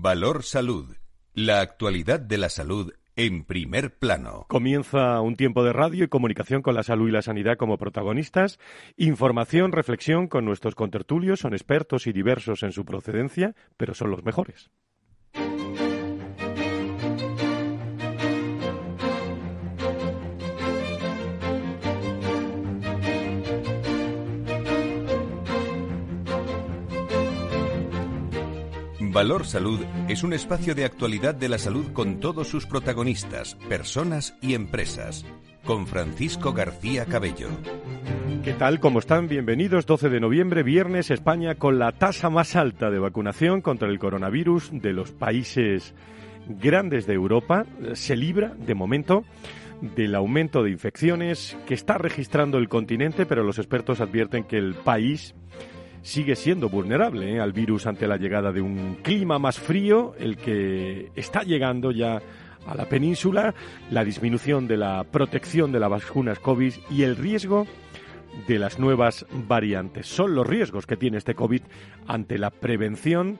Valor Salud. La actualidad de la salud en primer plano. Comienza un tiempo de radio y comunicación con la salud y la sanidad como protagonistas. Información, reflexión con nuestros contertulios. Son expertos y diversos en su procedencia, pero son los mejores. Valor Salud es un espacio de actualidad de la salud con todos sus protagonistas, personas y empresas. Con Francisco García Cabello. ¿Qué tal? ¿Cómo están? Bienvenidos. 12 de noviembre, viernes, España con la tasa más alta de vacunación contra el coronavirus de los países grandes de Europa. Se libra, de momento, del aumento de infecciones que está registrando el continente, pero los expertos advierten que el país sigue siendo vulnerable ¿eh? al virus ante la llegada de un clima más frío, el que está llegando ya a la península, la disminución de la protección de las vacunas COVID y el riesgo de las nuevas variantes. Son los riesgos que tiene este COVID ante la prevención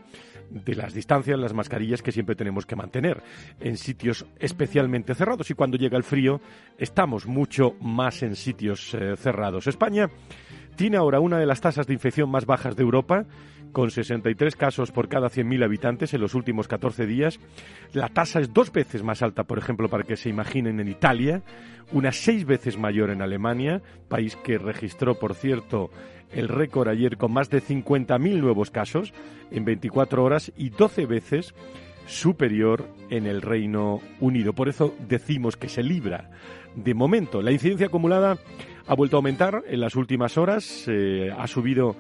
de las distancias, las mascarillas que siempre tenemos que mantener en sitios especialmente cerrados. Y cuando llega el frío, estamos mucho más en sitios eh, cerrados. España tiene ahora una de las tasas de infección más bajas de Europa, con 63 casos por cada 100.000 habitantes en los últimos 14 días. La tasa es dos veces más alta, por ejemplo, para que se imaginen en Italia, unas seis veces mayor en Alemania, país que registró, por cierto, el récord ayer con más de 50.000 nuevos casos en 24 horas y 12 veces superior en el Reino Unido. Por eso decimos que se libra de momento. La incidencia acumulada ha vuelto a aumentar en las últimas horas, eh, ha subido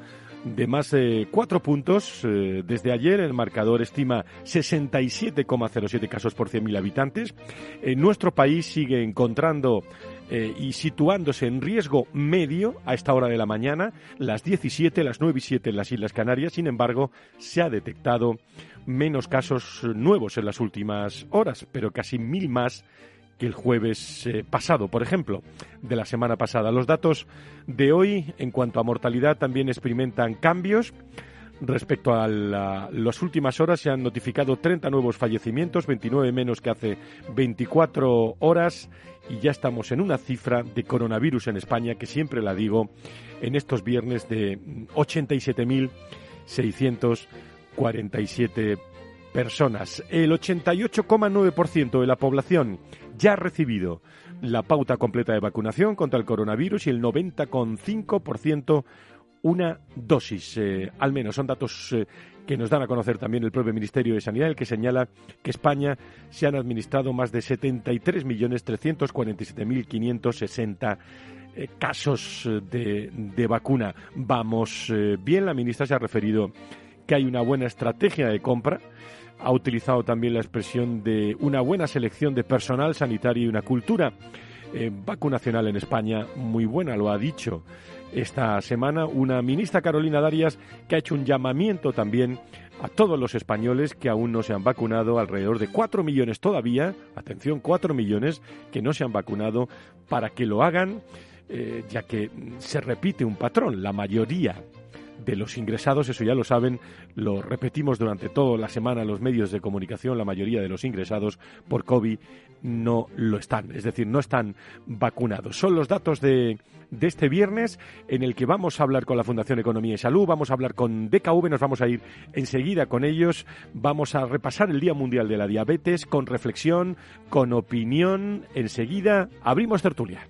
de más de cuatro puntos. Eh, desde ayer el marcador estima 67,07 casos por 100.000 habitantes. En nuestro país sigue encontrando eh, y situándose en riesgo medio a esta hora de la mañana, las 17, las 9 y 7 en las Islas Canarias. Sin embargo, se ha detectado menos casos nuevos en las últimas horas, pero casi mil más que el jueves eh, pasado, por ejemplo, de la semana pasada. Los datos de hoy en cuanto a mortalidad también experimentan cambios. Respecto a las últimas horas se han notificado 30 nuevos fallecimientos, 29 menos que hace 24 horas y ya estamos en una cifra de coronavirus en España que siempre la digo en estos viernes de 87.647 personas. El 88,9% de la población ya ha recibido la pauta completa de vacunación contra el coronavirus y el 90,5% una dosis. Eh, al menos son datos eh, que nos dan a conocer también el propio Ministerio de Sanidad, el que señala que España se han administrado más de 73.347.560 eh, casos de, de, vacuna. Vamos bien, la ministra se ha referido que hay una buena estrategia de compra ha utilizado también la expresión de una buena selección de personal sanitario y una cultura eh, vacunacional en España muy buena, lo ha dicho esta semana una ministra Carolina Darias que ha hecho un llamamiento también a todos los españoles que aún no se han vacunado, alrededor de cuatro millones todavía, atención, cuatro millones que no se han vacunado, para que lo hagan, eh, ya que se repite un patrón, la mayoría de los ingresados, eso ya lo saben, lo repetimos durante toda la semana los medios de comunicación, la mayoría de los ingresados por COVID no lo están, es decir, no están vacunados. Son los datos de, de este viernes en el que vamos a hablar con la Fundación Economía y Salud, vamos a hablar con DKV, nos vamos a ir enseguida con ellos, vamos a repasar el Día Mundial de la Diabetes con reflexión, con opinión, enseguida abrimos tertulia.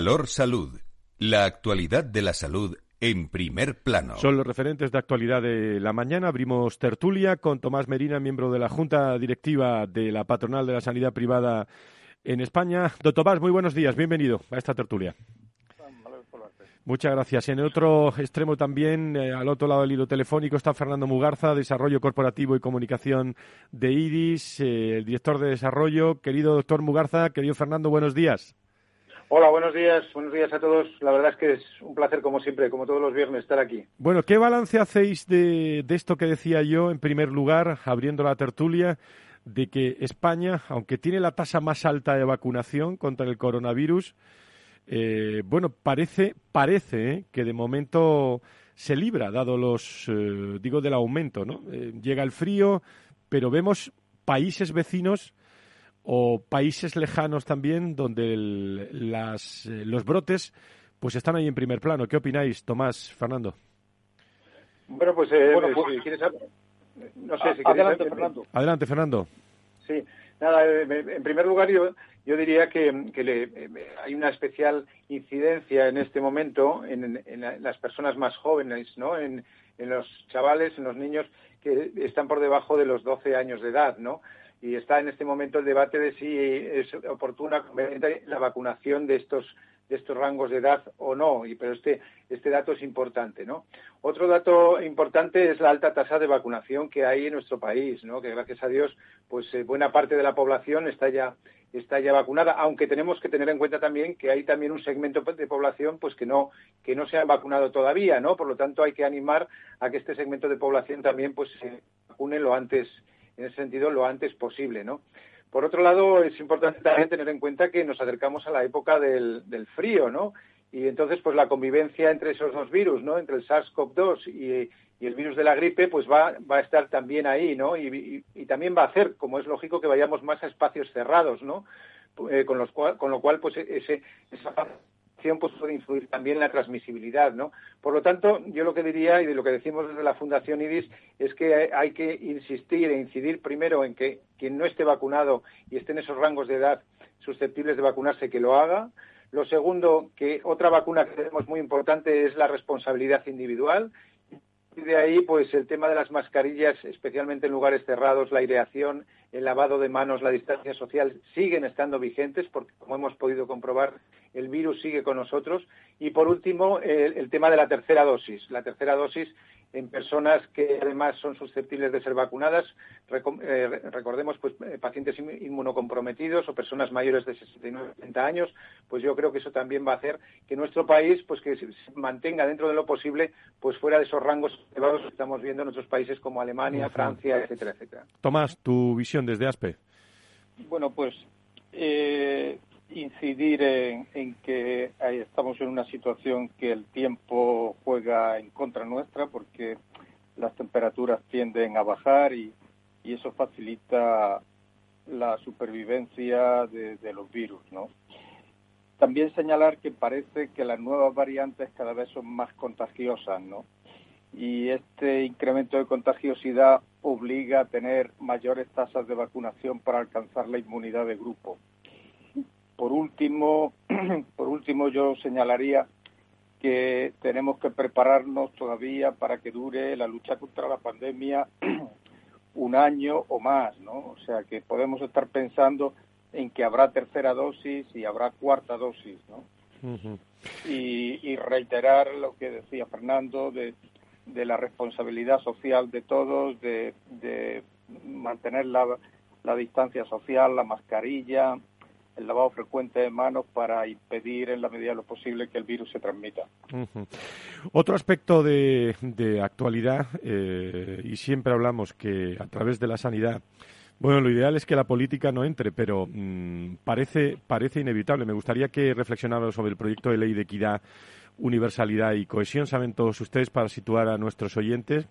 Valor Salud. La actualidad de la salud en primer plano. Son los referentes de actualidad de la mañana. Abrimos tertulia con Tomás Merina, miembro de la Junta Directiva de la Patronal de la Sanidad Privada en España. Doctor Tomás, muy buenos días. Bienvenido a esta tertulia. Muchas gracias. En el otro extremo también, eh, al otro lado del hilo telefónico, está Fernando Mugarza, Desarrollo Corporativo y Comunicación de IDIS, eh, el director de Desarrollo. Querido doctor Mugarza, querido Fernando, buenos días. Hola, buenos días, buenos días a todos. La verdad es que es un placer, como siempre, como todos los viernes, estar aquí. Bueno, ¿qué balance hacéis de, esto que decía yo, en primer lugar, abriendo la tertulia, de que España, aunque tiene la tasa más alta de vacunación contra el coronavirus, eh, bueno, parece, parece eh, que de momento se libra, dado los, eh, digo, del aumento, ¿no? llega el frío, pero vemos países vecinos o países lejanos también donde las, eh, los brotes pues están ahí en primer plano. ¿Qué opináis, Tomás, Fernando? Bueno, pues, eh, bueno, pues si quieres... No sé si Adelante, Fernando. Adelante, Fernando. Sí, nada, eh, en primer lugar yo, yo diría que, que le, hay una especial incidencia en este momento en, en, las personas más jóvenes, ¿no? En, en los chavales, en los niños que están por debajo de los 12 años de edad, ¿no? Y está en este momento el debate de si es oportuna la vacunación de estos de estos rangos de edad o no, y, pero este, este dato es importante, ¿no? Otro dato importante es la alta tasa de vacunación que hay en nuestro país, ¿no? Que gracias a Dios, pues eh, buena parte de la población está ya está ya vacunada, aunque tenemos que tener en cuenta también que hay también un segmento de población pues que no que no se ha vacunado todavía, ¿no? Por lo tanto, hay que animar a que este segmento de población también pues se vacune lo antes en ese sentido lo antes posible, ¿no? Por otro lado, es importante también tener en cuenta que nos acercamos a la época del, frío, ¿no? Y entonces, pues la convivencia entre esos dos virus, ¿no? Entre el SARS-CoV-2 y, el virus de la gripe, pues va, va a estar también ahí, ¿no? Y, también va a hacer, como es lógico, que vayamos más a espacios cerrados, ¿no? Eh, con, los con lo cual, pues ese, esa pues puede influir también la transmisibilidad, ¿no? Por lo tanto, yo lo que diría y de lo que decimos desde la Fundación IDIS es que hay que insistir e incidir primero en que quien no esté vacunado y esté en esos rangos de edad susceptibles de vacunarse que lo haga. Lo segundo, que otra vacuna que tenemos muy importante es la responsabilidad individual de ahí, pues el tema de las mascarillas, especialmente en lugares cerrados, la aireación, el lavado de manos, la distancia social, siguen estando vigentes porque, como hemos podido comprobar, el virus sigue con nosotros. Y, por último, el, tema de la tercera dosis. La tercera dosis en personas que además son susceptibles de ser vacunadas. Eh, recordemos, pues, eh, pacientes inmunocomprometidos o personas mayores de 69 70 años. Pues yo creo que eso también va a hacer que nuestro país, pues, que se mantenga dentro de lo posible, pues, fuera de esos rangos elevados que estamos viendo en otros países como Alemania, Francia, etcétera, etcétera. Tomás, tu visión desde ASPE. Bueno, pues eh, incidir en, que estamos en una situación que el tiempo juega en contra nuestra porque las temperaturas tienden a bajar y, eso facilita la supervivencia de, los virus. También señalar que parece que las nuevas variantes cada vez son más contagiosas, ¿no? Y este incremento de contagiosidad obliga a tener mayores tasas de vacunación para alcanzar la inmunidad de grupo. Por último, por último yo señalaría que tenemos que prepararnos todavía para que dure la lucha contra la pandemia un año o más, ¿no? O sea, que podemos estar pensando en que habrá tercera dosis y habrá cuarta dosis, ¿no? y, reiterar lo que decía Fernando de, la responsabilidad social de todos, de, mantener la, la distancia social, la mascarilla, el lavado frecuente de manos para impedir en la medida de lo posible que el virus se transmita. Otro aspecto de, actualidad, eh, y siempre hablamos que a través de la sanidad, bueno, lo ideal es que la política no entre, pero mm, parece, parece inevitable. Me gustaría que reflexionáramos sobre el proyecto de ley de equidad, universalidad y cohesión. Saben todos ustedes, para situar a nuestros oyentes,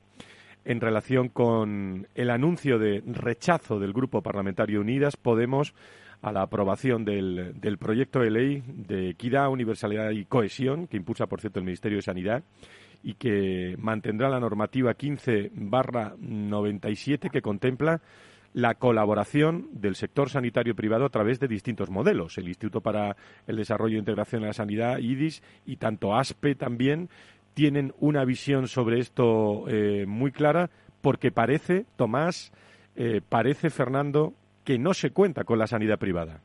en relación con el anuncio de rechazo del Grupo Parlamentario Unidas, Podemos, a la aprobación del, del proyecto de ley de equidad, universalidad y cohesión, que impulsa, por cierto, el Ministerio de Sanidad y que mantendrá la normativa 15 barra 97 que contempla la colaboración del sector sanitario privado a través de distintos modelos. El Instituto para el Desarrollo e Integración de la Sanidad, IDIS, y tanto ASPE también tienen una visión sobre esto eh, muy clara porque parece, Tomás, eh, parece, Fernando, que no se cuenta con la sanidad privada.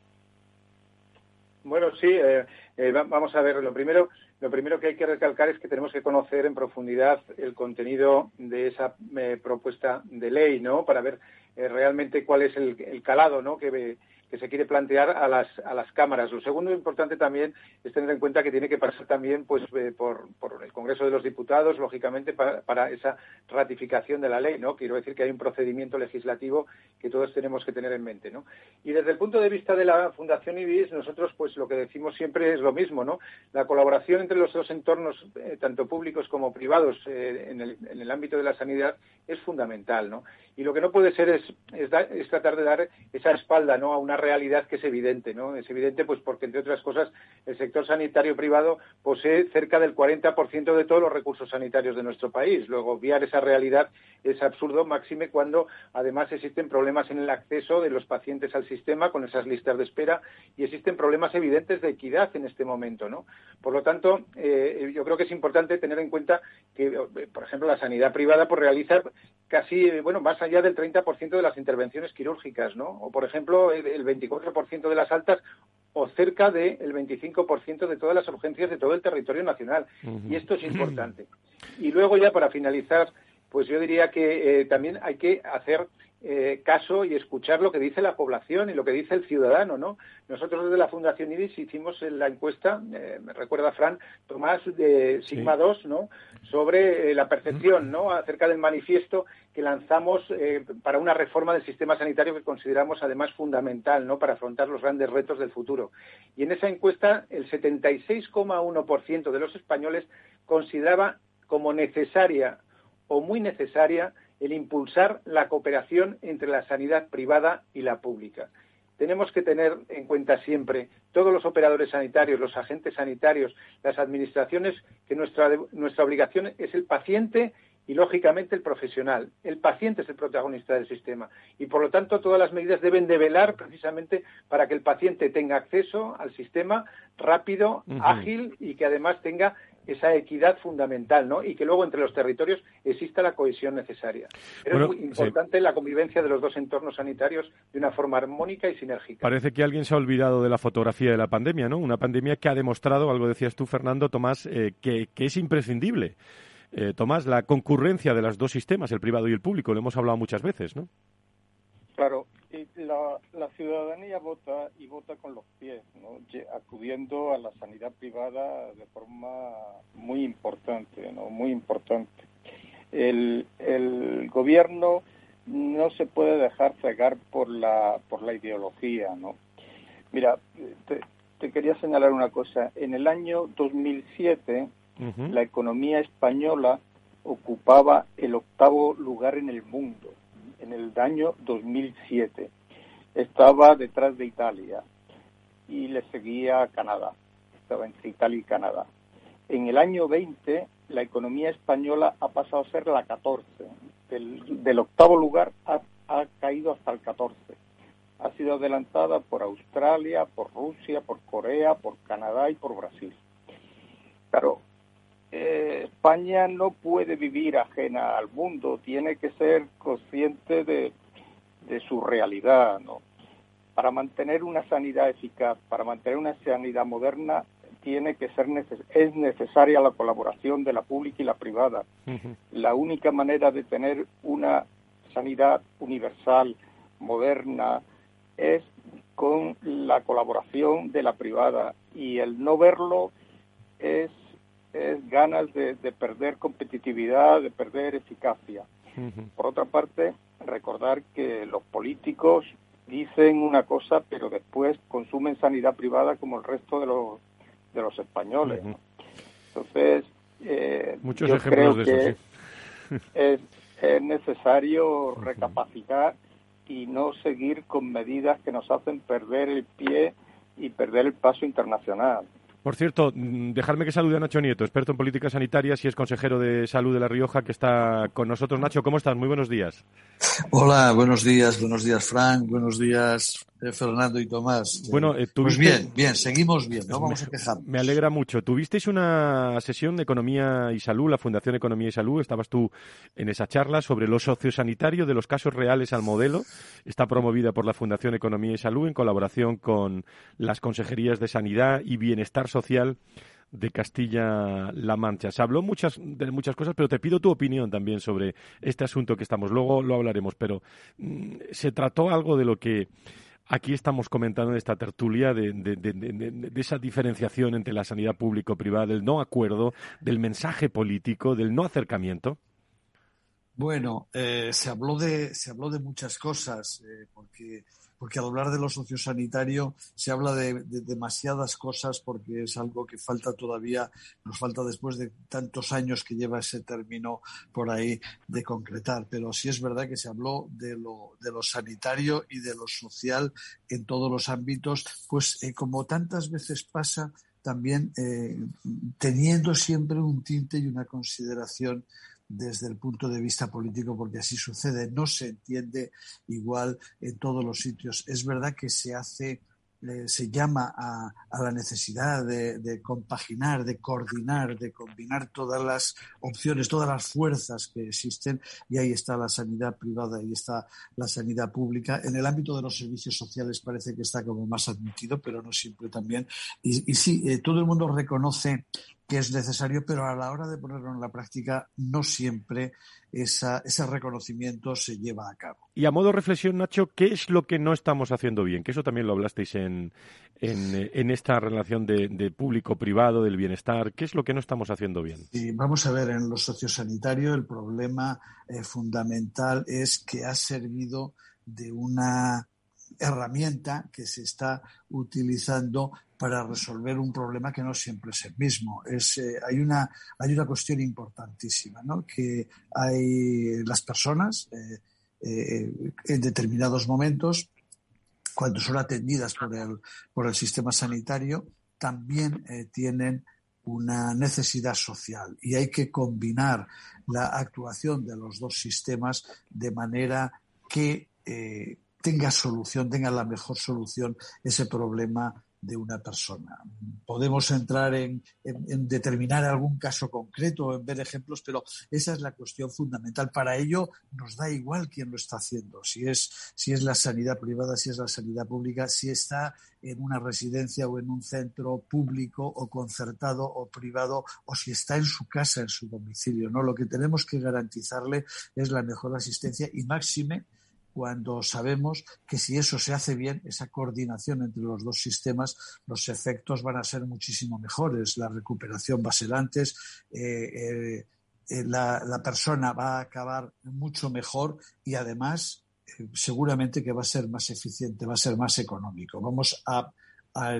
Bueno, sí, eh, Eh, vamos a ver, lo primero, lo primero que hay que recalcar es que tenemos que conocer en profundidad el contenido de esa eh, propuesta de ley, ¿no? Para ver eh, realmente cuál es el, el calado, ¿no? Que, que se quiere plantear a las, a las cámaras. Lo segundo importante también es tener en cuenta que tiene que pasar también pues, eh, por, por, el Congreso de los Diputados, lógicamente, para, para, esa ratificación de la ley. ¿no? Quiero decir que hay un procedimiento legislativo que todos tenemos que tener en mente. ¿no? Y desde el punto de vista de la Fundación IBIS, nosotros pues lo que decimos siempre es lo mismo. ¿no? La colaboración entre los dos entornos, eh, tanto públicos como privados, eh, en, el, en, el, ámbito de la sanidad es fundamental. ¿no? Y lo que no puede ser es, es, es tratar de dar esa espalda ¿no? a una realidad que es evidente, ¿no? Es evidente pues porque, entre otras cosas, el sector sanitario privado posee cerca del 40% de todos los recursos sanitarios de nuestro país. Luego, obviar esa realidad es absurdo, máxime cuando además existen problemas en el acceso de los pacientes al sistema con esas listas de espera y existen problemas evidentes de equidad en este momento, ¿no? Por lo tanto, eh, yo creo que es importante tener en cuenta que, eh, por ejemplo, la sanidad privada por realizar casi, bueno, más allá del 30% de las intervenciones quirúrgicas, ¿no? O, por ejemplo, el 24% de las altas o cerca del 25% de todas las urgencias de todo el territorio nacional. Uh -huh. Y esto es importante. Y luego ya para finalizar, pues yo diría que eh, también hay que hacer eh, caso y escuchar lo que dice la población y lo que dice el ciudadano, ¿no? Nosotros desde la Fundación IBIS hicimos la encuesta, eh, me recuerda Fran Tomás de Sigma sí. 2, ¿no? Sobre eh, la percepción, ¿no? Acerca del manifiesto que lanzamos para una reforma del sistema sanitario que consideramos además fundamental, ¿no? Para afrontar los grandes retos del futuro. Y en esa encuesta el 76,1% de los españoles consideraba como necesaria o muy necesaria el impulsar la cooperación entre la sanidad privada y la pública. Tenemos que tener en cuenta siempre todos los operadores sanitarios, los agentes sanitarios, las administraciones, que nuestra, nuestra obligación es el paciente y, lógicamente, el profesional. El paciente es el protagonista del sistema y, por lo tanto, todas las medidas deben de velar precisamente para que el paciente tenga acceso al sistema rápido, uh -huh. ágil y que además tenga esa equidad fundamental, ¿no? Y que luego entre los territorios exista la cohesión necesaria. Pero bueno, es muy importante sí. la convivencia de los dos entornos sanitarios de una forma armónica y sinérgica. Parece que alguien se ha olvidado de la fotografía de la pandemia, ¿no? Una pandemia que ha demostrado, algo decías tú, Fernando, Tomás, eh, que, que, es imprescindible. Eh, Tomás, la concurrencia de los dos sistemas, el privado y el público, lo hemos hablado muchas veces, ¿no? Claro, la, la, ciudadanía vota y vota con los pies, ¿no? acudiendo a la sanidad privada de forma muy importante, ¿no? muy importante. El, el gobierno no se puede dejar cegar por la por la ideología, ¿no? Mira, te, te quería señalar una cosa. En el año 2007, uh -huh. la economía española ocupaba el octavo lugar en el mundo en el año 2007. Estaba detrás de Italia y le seguía Canadá. Estaba entre Italia y Canadá. En el año 20, la economía española ha pasado a ser la 14. Del, octavo lugar ha, ha caído hasta el 14. Ha sido adelantada por Australia, por Rusia, por Corea, por Canadá y por Brasil. Claro, eh, España no puede vivir ajena al mundo, tiene que ser consciente de, de su realidad, ¿no? Para mantener una sanidad eficaz, para mantener una sanidad moderna, tiene que ser neces es necesaria la colaboración de la pública y la privada. Uh -huh. La única manera de tener una sanidad universal, moderna, es con la colaboración de la privada y el no verlo es es ganas de, de, perder competitividad, de perder eficacia. Uh -huh. Por otra parte, recordar que los políticos dicen una cosa, pero después consumen sanidad privada como el resto de los, de los españoles. Uh -huh. Entonces, eh, Muchos yo ejemplos creo de que eso, sí. es, es necesario recapacitar y no seguir con medidas que nos hacen perder el pie y perder el paso internacional. Por cierto, dejarme que salude a Nacho Nieto, experto en políticas sanitarias y es consejero de salud de La Rioja, que está con nosotros. Nacho, ¿cómo estás? Muy buenos días. Hola, buenos días, buenos días, Frank, buenos días, Fernando y Tomás. Bueno, eh, pues bien, bien, seguimos bien, no vamos a quejar. Me alegra mucho. Tuvisteis una sesión de Economía y Salud, la Fundación Economía y Salud, estabas tú en esa charla sobre lo sociosanitario de los casos reales al modelo. Está promovida por la Fundación Economía y Salud en colaboración con las consejerías de Sanidad y Bienestar Social de Castilla-La Mancha. Se habló muchas, de muchas cosas, pero te pido tu opinión también sobre este asunto que estamos. Luego lo hablaremos, pero mm, se trató algo de lo que aquí estamos comentando en esta tertulia de, de, esa diferenciación entre la sanidad público-privada, del no acuerdo, del mensaje político, del no acercamiento. Bueno, eh, se habló de se habló de muchas cosas eh, porque porque al hablar de lo sociosanitario se habla de, demasiadas cosas porque es algo que falta todavía, nos falta después de tantos años que lleva ese término por ahí de concretar. Pero sí es verdad que se habló de lo, de lo sanitario y de lo social en todos los ámbitos, pues eh, como tantas veces pasa, también eh, teniendo siempre un tinte y una consideración desde el punto de vista político, porque así sucede, no se entiende igual en todos los sitios. Es verdad que se hace, eh, se llama a, la necesidad de, compaginar, de coordinar, de combinar todas las opciones, todas las fuerzas que existen, y ahí está la sanidad privada, y está la sanidad pública. En el ámbito de los servicios sociales parece que está como más admitido, pero no siempre también. Y, y sí, eh, todo el mundo reconoce que es necesario, pero a la hora de ponerlo en la práctica no siempre esa, ese reconocimiento se lleva a cabo. Y a modo de reflexión, Nacho, ¿qué es lo que no estamos haciendo bien? Que eso también lo hablasteis en, en, esta relación de, público-privado, del bienestar. ¿Qué es lo que no estamos haciendo bien? Sí, vamos a ver, en lo sociosanitario el problema eh, fundamental es que ha servido de una herramienta que se está utilizando para resolver un problema que no siempre es el mismo. Es, eh, hay, una, hay una cuestión importantísima, ¿no? que hay las personas eh, eh, en determinados momentos, cuando son atendidas por el, por el sistema sanitario, también tienen una necesidad social y hay que combinar la actuación de los dos sistemas de manera que tenga solución, tenga la mejor solución ese problema de una persona. Podemos entrar en, determinar algún caso concreto o en ver ejemplos, pero esa es la cuestión fundamental. Para ello nos da igual quién lo está haciendo, si es, si es la sanidad privada, si es la sanidad pública, si está en una residencia o en un centro público o concertado o privado o si está en su casa, en su domicilio. ¿no? Lo que tenemos que garantizarle es la mejor asistencia y máxime cuando sabemos que si eso se hace bien, esa coordinación entre los dos sistemas, los efectos van a ser muchísimo mejores. La recuperación va a ser antes, eh, eh, eh, la, persona va a acabar mucho mejor y además seguramente que va a ser más eficiente, va a ser más económico. Vamos a,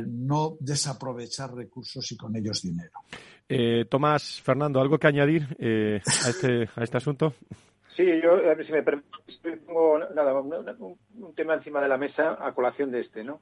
no desaprovechar recursos y con ellos dinero. Tomás, Fernando, ¿algo que añadir a, este, a este asunto? Sí, yo, si me pongo nada, un, tema encima de la mesa a colación de este, ¿no?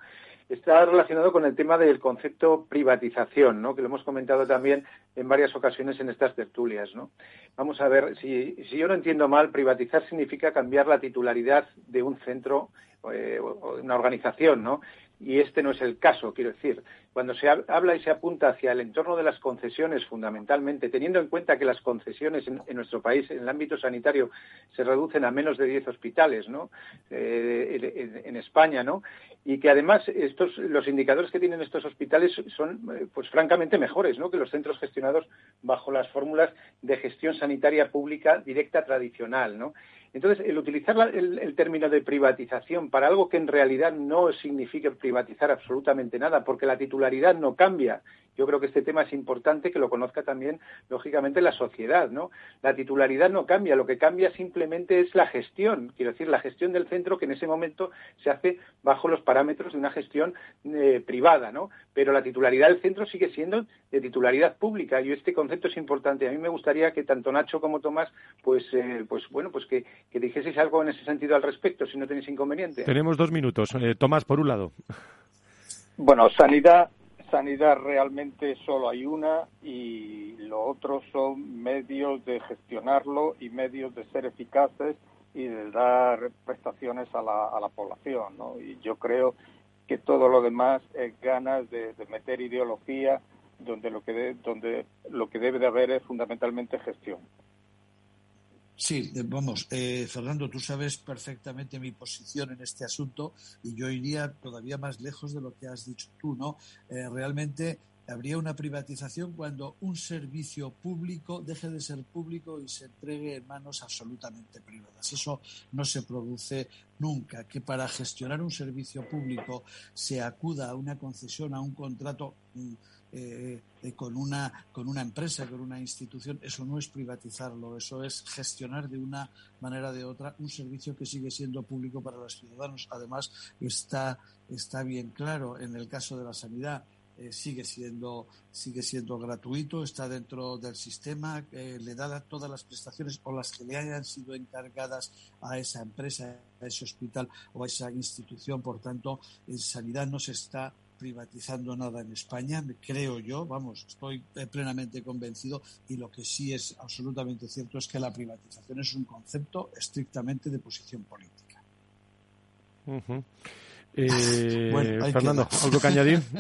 Está relacionado con el tema del concepto privatización, ¿no? Que lo hemos comentado también en varias ocasiones en estas tertulias, ¿no? Vamos a ver, si, si yo no entiendo mal, privatizar significa cambiar la titularidad de un centro eh, o de una organización, ¿no? Y este no es el caso, quiero decir. Cuando se habla y se apunta hacia el entorno de las concesiones, fundamentalmente, teniendo en cuenta que las concesiones en, nuestro país, en el ámbito sanitario, se reducen a menos de 10 hospitales, ¿no? Eh, en, España, ¿no? Y que además estos, los indicadores que tienen estos hospitales son, eh, pues francamente mejores, ¿no? Que los centros gestionados bajo las fórmulas de gestión sanitaria pública directa tradicional, ¿no? Entonces, el utilizar el, término de privatización para algo que en realidad no significa privatizar absolutamente nada, porque la titularidad no cambia. Yo creo que este tema es importante que lo conozca también, lógicamente, la sociedad, ¿no? La titularidad no cambia, lo que cambia simplemente es la gestión, quiero decir, la gestión del centro que en ese momento se hace bajo los parámetros de una gestión eh, privada, ¿no? Pero la titularidad del centro sigue siendo de titularidad pública y este concepto es importante. A mí me gustaría que tanto Nacho como Tomás, pues, eh, pues bueno, pues que que dijeseis algo en ese sentido al respecto, si no tenéis inconveniente. Tenemos dos minutos. Eh, Tomás, por un lado. Bueno, sanidad, sanidad realmente solo hay una y lo otro son medios de gestionarlo y medios de ser eficaces y de dar prestaciones a la, a la población. ¿no? Y yo creo que todo lo demás es ganas de, meter ideología donde lo que donde lo que debe de haber es fundamentalmente gestión. Sí, eh, vamos, eh, Fernando, tú sabes perfectamente mi posición en este asunto y yo iría todavía más lejos de lo que has dicho tú, ¿no? Eh, realmente habría una privatización cuando un servicio público deje de ser público y se entregue en manos absolutamente privadas. Eso no se produce nunca. Que para gestionar un servicio público se acuda a una concesión, a un contrato mm, eh, eh, con, una, con una empresa, con una institución, eso no es privatizarlo, eso es gestionar de una manera o de otra un servicio que sigue siendo público para los ciudadanos. Además, está, está bien claro en el caso de la sanidad eh, sigue siendo sigue siendo gratuito, está dentro del sistema, eh, le da todas las prestaciones o las que le hayan sido encargadas a esa empresa, a ese hospital o a esa institución. Por tanto, en sanidad no se está privatizando nada en España, creo yo, vamos, estoy eh, plenamente convencido y lo que sí es absolutamente cierto es que la privatización es un concepto estrictamente de posición política. Eh, Fernando, ¿algo que añadir?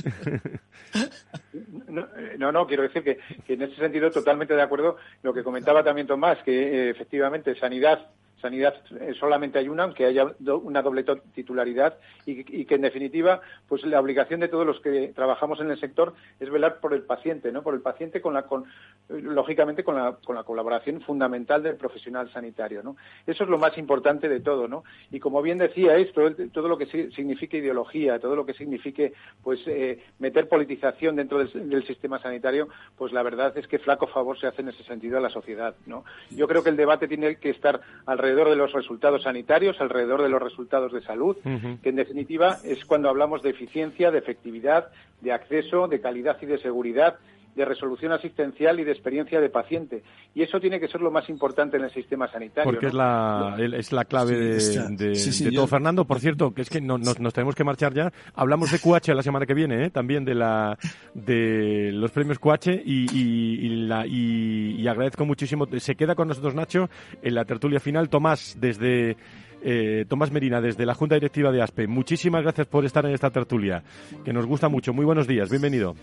No, no, quiero decir que, que, en ese sentido totalmente de acuerdo lo que comentaba también Tomás, que eh, efectivamente sanidad sanidad eh, solamente hay una, aunque haya una doble titularidad y, que en definitiva, pues la obligación de todos los que trabajamos en el sector es velar por el paciente, ¿no? Por el paciente con la, con, lógicamente con la, con la colaboración fundamental del profesional sanitario, ¿no? Eso es lo más importante de todo, ¿no? Y como bien decía esto, todo lo que signifique ideología, todo lo que signifique, pues, eh, meter politización dentro del, del, sistema sanitario, pues la verdad es que flaco favor se hace en ese sentido a la sociedad, ¿no? Yo creo que el debate tiene que estar alrededor alrededor de los resultados sanitarios, alrededor de los resultados de salud, que en definitiva es cuando hablamos de eficiencia, de efectividad, de acceso, de calidad y de seguridad de resolución asistencial y de experiencia de paciente. Y eso tiene que ser lo más importante en el sistema sanitario. Porque es, la, es la clave de, todo. Fernando, por cierto, que es que no, nos, tenemos que marchar ya. Hablamos de QH la semana que viene, ¿eh? también de, la, de los premios QH y, y, la, y agradezco muchísimo. Se queda con nosotros Nacho en la tertulia final. Tomás, desde eh, Tomás Merina, desde la Junta Directiva de ASPE, muchísimas gracias por estar en esta tertulia, que nos gusta mucho. Muy buenos días, bienvenido.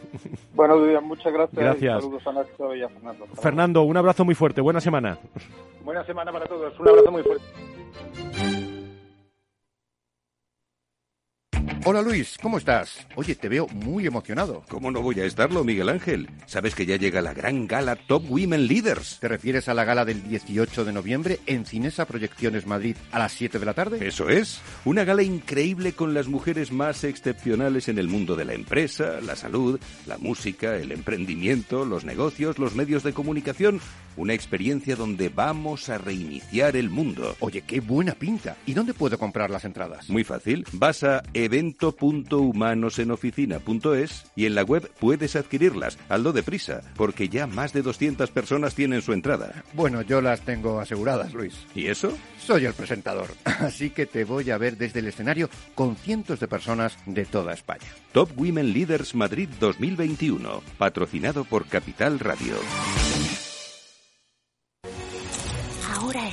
Buenos días, muchas gracias. Gracias. saludos a Nacho y a Fernando. Fernando, un abrazo muy fuerte, buena semana. Buena semana para todos, un abrazo muy fuerte. Hola Luis, ¿cómo estás? Oye, te veo muy emocionado. ¿Cómo no voy a estarlo, Miguel Ángel? Sabes que ya llega la gran gala Top Women Leaders. ¿Te refieres a la gala del 18 de noviembre en Cinesa Proyecciones Madrid a las 7 de la tarde? Eso es. Una gala increíble con las mujeres más excepcionales en el mundo de la empresa, la salud, la música, el emprendimiento, los negocios, los medios de comunicación. Una experiencia donde vamos a reiniciar el mundo. Oye, qué buena pinta. ¿Y dónde puedo comprar las entradas? Muy fácil. Vas a event evento.humanoseноficina.es y en la web puedes adquirirlas. Aldo deprisa, porque ya más de 200 personas tienen su entrada. Bueno, yo las tengo aseguradas, Luis. ¿Y eso? Soy el presentador, así que te voy a ver desde el escenario con cientos de personas de toda España. Top Women Leaders Madrid 2021, patrocinado por Capital Radio.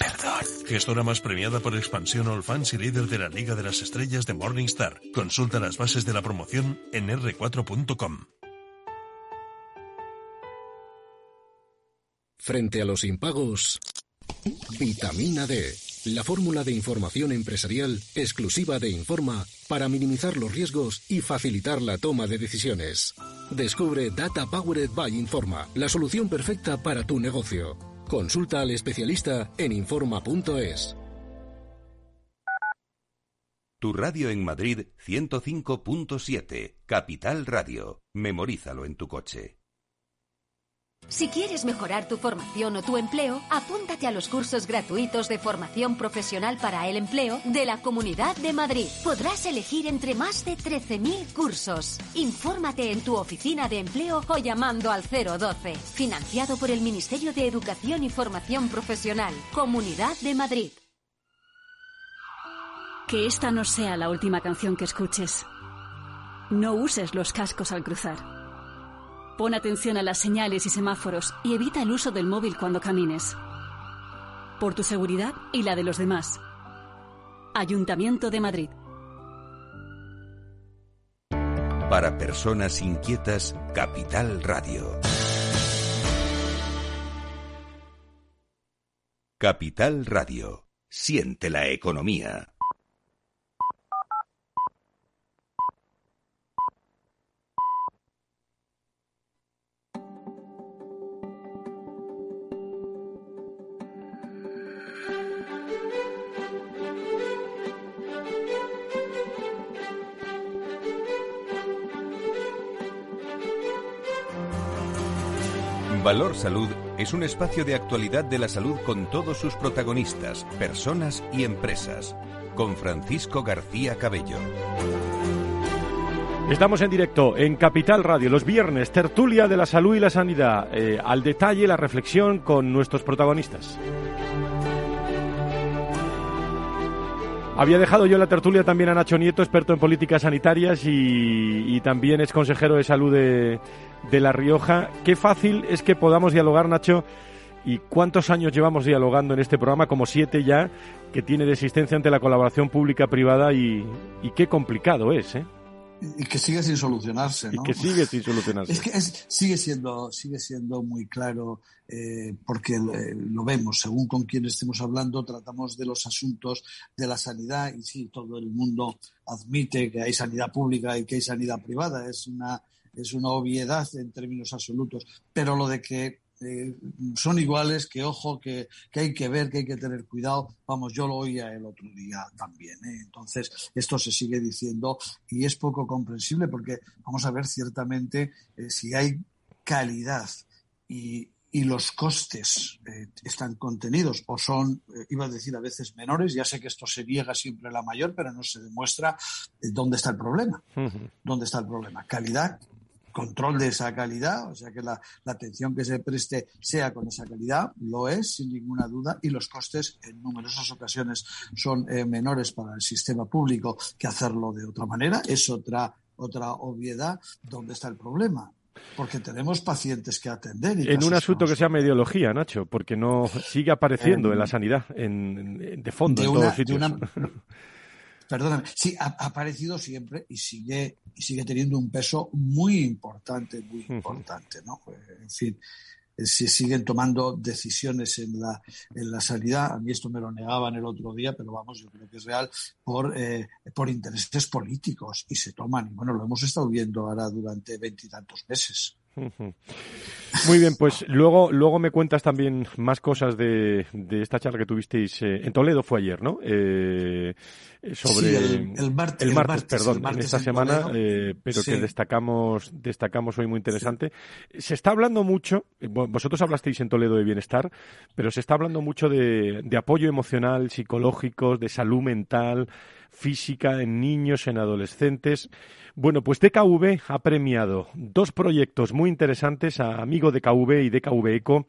Perdón. Gestora más premiada por expansión All Fans y líder de la Liga de las Estrellas de Morningstar. Consulta las bases de la promoción en r4.com. Frente a los impagos, vitamina D, la fórmula de información empresarial exclusiva de Informa para minimizar los riesgos y facilitar la toma de decisiones. Descubre Data Powered by Informa, la solución perfecta para tu negocio. Consulta al especialista en Informa.es. Tu radio en Madrid 105.7, Capital Radio. Memorízalo en tu coche. Si quieres mejorar tu formación o tu empleo, apúntate a los cursos gratuitos de formación profesional para el empleo de la Comunidad de Madrid. Podrás elegir entre más de 13.000 cursos. Infórmate en tu oficina de empleo o llamando al 012. Financiado por el Ministerio de Educación y Formación Profesional. Comunidad de Madrid. Que esta no sea la última canción que escuches. No uses los cascos al cruzar. Pon atención a las señales y semáforos y evita el uso del móvil cuando camines. Por tu seguridad y la de los demás. Ayuntamiento de Madrid. Para personas inquietas, Capital Radio. Capital Radio. Siente la economía. Valor Salud es un espacio de actualidad de la salud con todos sus protagonistas, personas y empresas. Con Francisco García Cabello. Estamos en directo en Capital Radio los viernes, tertulia de la salud y la sanidad. Eh, al detalle, la reflexión con nuestros protagonistas. Había dejado yo la tertulia también a Nacho Nieto, experto en políticas sanitarias y, también es consejero de salud de, La Rioja. Qué fácil es que podamos dialogar, Nacho. ¿Y cuántos años llevamos dialogando en este programa? Como siete ya, que tiene de existencia ante la colaboración pública-privada y, y qué complicado es, ¿eh? Y que sigue sin solucionarse. ¿no? Y que sigue sin solucionarse. Es que sigue, siendo, sigue siendo muy claro eh, porque eh, lo vemos, según con quien estemos hablando, tratamos de los asuntos de la sanidad y sí, todo el mundo admite que hay sanidad pública y que hay sanidad privada, es una, es una obviedad en términos absolutos, pero lo de que eh, son iguales, que ojo, que, que, hay que ver, que hay que tener cuidado. Vamos, yo lo oía el otro día también. ¿eh? Entonces, esto se sigue diciendo y es poco comprensible porque vamos a ver ciertamente eh, si hay calidad y, y los costes están contenidos o son, iba a decir a veces menores, ya sé que esto se niega siempre la mayor, pero no se demuestra dónde está el problema. ¿Dónde está el problema? Calidad control de esa calidad, o sea que la, atención que se preste sea con esa calidad, lo es sin ninguna duda, y los costes en numerosas ocasiones son eh, menores para el sistema público que hacerlo de otra manera. Es otra, otra obviedad donde está el problema. Porque tenemos pacientes que atender. en un asunto que se llama ideología, Nacho, porque no sigue apareciendo en, la sanidad, en, de fondo, en todos sitios. perdóname, sí, ha, aparecido siempre y sigue, y sigue teniendo un peso muy importante, muy importante, ¿no? Eh, en fin, eh, se siguen tomando decisiones en la, en la sanidad. A mí esto me lo negaban el otro día, pero vamos, yo creo que es real, por, eh, por intereses políticos y se toman. Y bueno, lo hemos estado viendo ahora durante veintitantos meses. Muy bien, pues luego, luego me cuentas también más cosas de, de esta charla que tuvisteis eh, en Toledo, fue ayer, ¿no? Eh, sobre el, martes, perdón, en esta semana, eh, pero que destacamos, destacamos hoy muy interesante. Se está hablando mucho, vosotros hablasteis en Toledo de bienestar, pero se está hablando mucho de, de apoyo emocional, psicológico, de salud mental, física en niños, en adolescentes. Bueno, pues DKV ha premiado dos proyectos muy interesantes a Amigo DKV y DKV Eco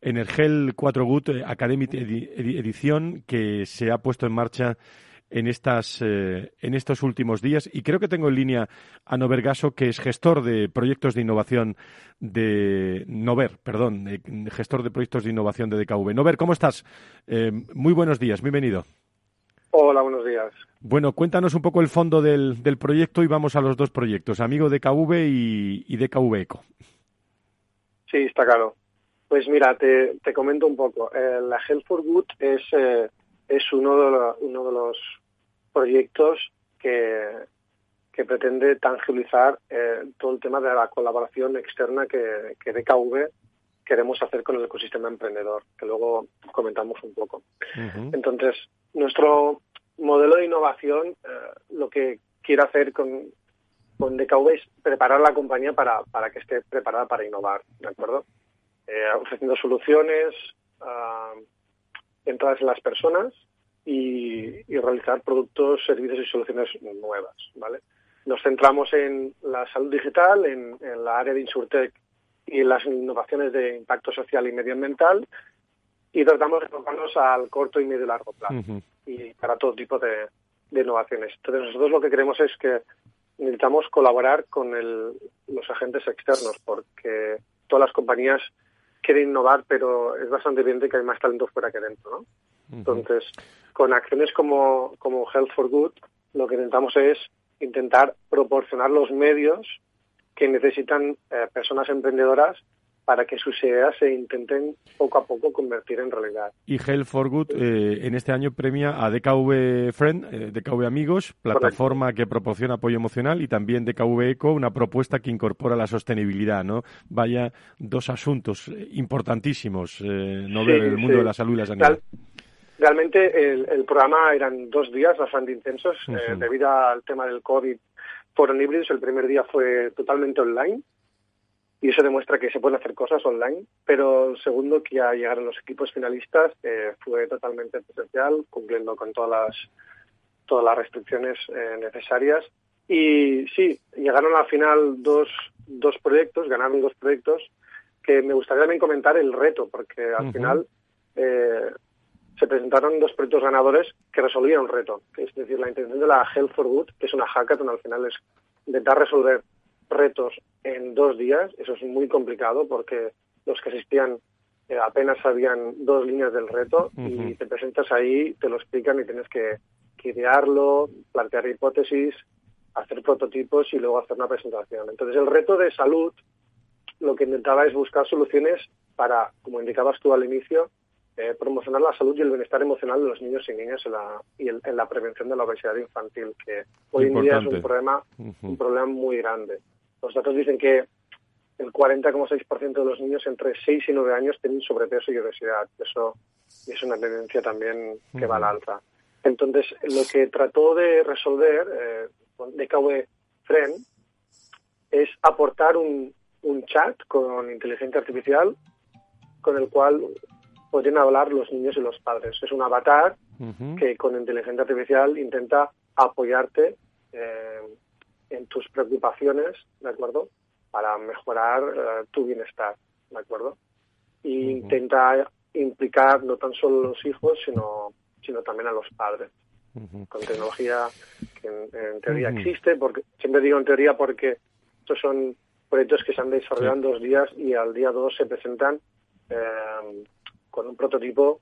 en el GEL 4 Good Academy Edición que se ha puesto en marcha en, estas, eh, en estos últimos días. Y creo que tengo en línea a Nover Gaso, que es gestor de proyectos de innovación de Nover, perdón, gestor de proyectos de innovación de DKV. Nover, ¿cómo estás? Eh, muy buenos días, bienvenido. Hola, buenos días. Bueno, cuéntanos un poco el fondo del, del proyecto y vamos a los dos proyectos, Amigo de KV y, y DKV Eco. Sí, está claro. Pues mira, te, te comento un poco. Eh, la Health for Good es, eh, es uno, de uno de los proyectos que, que pretende tangibilizar eh, todo el tema de la colaboración externa que, que DKV queremos hacer con el ecosistema emprendedor, que luego comentamos un poco. Entonces, nuestro modelo de innovación eh, lo que quiere hacer con, con DKV es preparar la compañía para, que esté preparada para innovar, ¿de acuerdo? eh, ofreciendo soluciones uh, centradas en las personas y, realizar productos, servicios y soluciones nuevas, ¿vale? Nos centramos en la salud digital, en, en la área de Insurtech y en las innovaciones de impacto social y medioambiental y tratamos de enfocarnos al corto y medio largo plazo. Y para todo tipo de, de, innovaciones. Entonces nosotros lo que queremos es que necesitamos colaborar con el, los agentes externos porque todas las compañías quieren innovar, pero es bastante evidente que hay más talento fuera que dentro, ¿no? Uh -huh. Entonces, con acciones como, como Health for Good, lo que intentamos es intentar proporcionar los medios que necesitan eh, personas emprendedoras para que sus ideas se intenten poco a poco convertir en realidad. Y Health for Good eh, en este año premia a DKV Friend, eh, DKV Amigos, plataforma Correcto. que proporciona apoyo emocional, y también DKV Eco, una propuesta que incorpora la sostenibilidad, ¿no? Vaya dos asuntos importantísimos, eh, no sí, ver el mundo sí. de la salud y la sanidad. Real, realmente el, el, programa eran dos días bastante intensos, uh -huh. debido al tema del COVID fueron híbridos, el primer día fue totalmente online, y eso demuestra que se pueden hacer cosas online, pero segundo, que ya llegaron los equipos finalistas, eh, fue totalmente presencial, cumpliendo con todas las, todas las restricciones eh, necesarias. Y sí, llegaron al final dos, dos proyectos, ganaron dos proyectos, que me gustaría también comentar el reto, porque al uh -huh. final eh, se presentaron dos proyectos ganadores que resolvieron un reto, es decir, la intención de la Health for Good, que es una hackathon al final es intentar resolver retos en dos días, eso es muy complicado porque los que asistían eh, apenas sabían dos líneas del reto uh -huh. y te presentas ahí, te lo explican y tienes que, que idearlo, plantear hipótesis, hacer prototipos y luego hacer una presentación. Entonces el reto de salud lo que intentaba es buscar soluciones para, como indicabas tú al inicio, eh, promocionar la salud y el bienestar emocional de los niños y niñas en la, y en, en la prevención de la obesidad infantil, que hoy Importante. en día es un problema, uh -huh. un problema muy grande. Los datos dicen que el 40,6% de los niños entre 6 y 9 años tienen sobrepeso y obesidad. Eso es una tendencia también que va al alza. Entonces, lo que trató de resolver eh, DKV Friend es aportar un, un chat con inteligencia artificial con el cual podrían hablar los niños y los padres. Es un avatar uh -huh. que con inteligencia artificial intenta apoyarte eh, en tus preocupaciones, ¿de acuerdo? Para mejorar uh, tu bienestar, ¿de acuerdo? Y uh -huh. intenta implicar no tan solo a los hijos, sino, sino también a los padres. Uh -huh. Con tecnología que en, en teoría existe, porque siempre digo en teoría porque estos son proyectos que se han desarrollado en dos días y al día dos se presentan eh, con un prototipo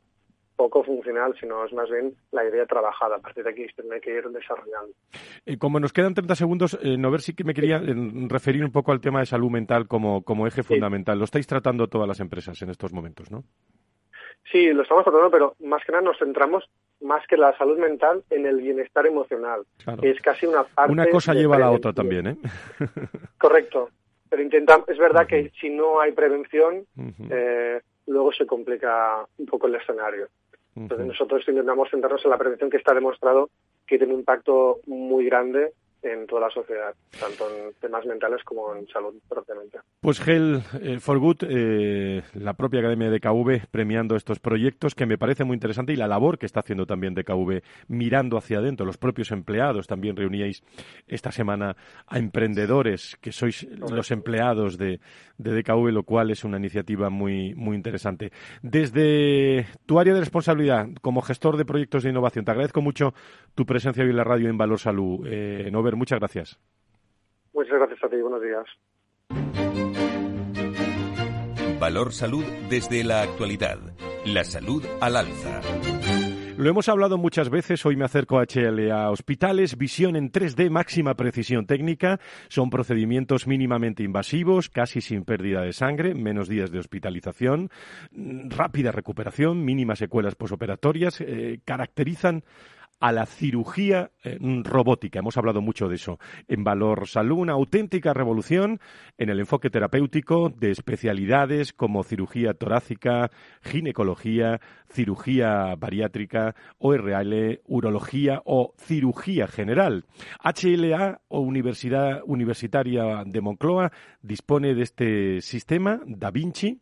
poco funcional, sino es más bien la idea trabajada. A partir de aquí tiene que ir desarrollando. Eh, como nos quedan 30 segundos, eh, no ver si que me quería eh, referir un poco al tema de salud mental como, como eje sí. fundamental. Lo estáis tratando todas las empresas en estos momentos, ¿no? Sí, lo estamos tratando, pero más que nada nos centramos más que la salud mental en el bienestar emocional, claro. que es casi una parte... Una cosa lleva a la otra también, ¿eh? Correcto, pero intentamos, es verdad uh -huh. que si no hay prevención, uh -huh. eh, luego se complica un poco el escenario. Entonces nosotros intentamos centrarnos en la prevención que está demostrado que tiene un impacto muy grande en toda la sociedad, tanto en temas mentales como en salud propiamente. Pues Gel eh, for Good, eh, la propia Academia de KV premiando estos proyectos que me parece muy interesante y la labor que está haciendo también de KV mirando hacia adentro, los propios empleados, también reuníais esta semana a emprendedores que sois los empleados de, de DKV, lo cual es una iniciativa muy, muy interesante. Desde tu área de responsabilidad como gestor de proyectos de innovación, te agradezco mucho tu presencia hoy en la radio en Valor Salud. Eh, Muchas gracias. Muchas gracias a ti, buenos días. Valor Salud desde la actualidad. La salud al alza. Lo hemos hablado muchas veces, hoy me acerco a HLA Hospitales, visión en 3D, máxima precisión técnica, son procedimientos mínimamente invasivos, casi sin pérdida de sangre, menos días de hospitalización, rápida recuperación, mínimas secuelas posoperatorias, eh, caracterizan a la cirugía eh, robótica. Hemos hablado mucho de eso. En Valor Salud, una auténtica revolución en el enfoque terapéutico de especialidades como cirugía torácica, ginecología, cirugía bariátrica, ORL, urología o cirugía general. HLA o Universidad Universitaria de Moncloa dispone de este sistema, Da Vinci,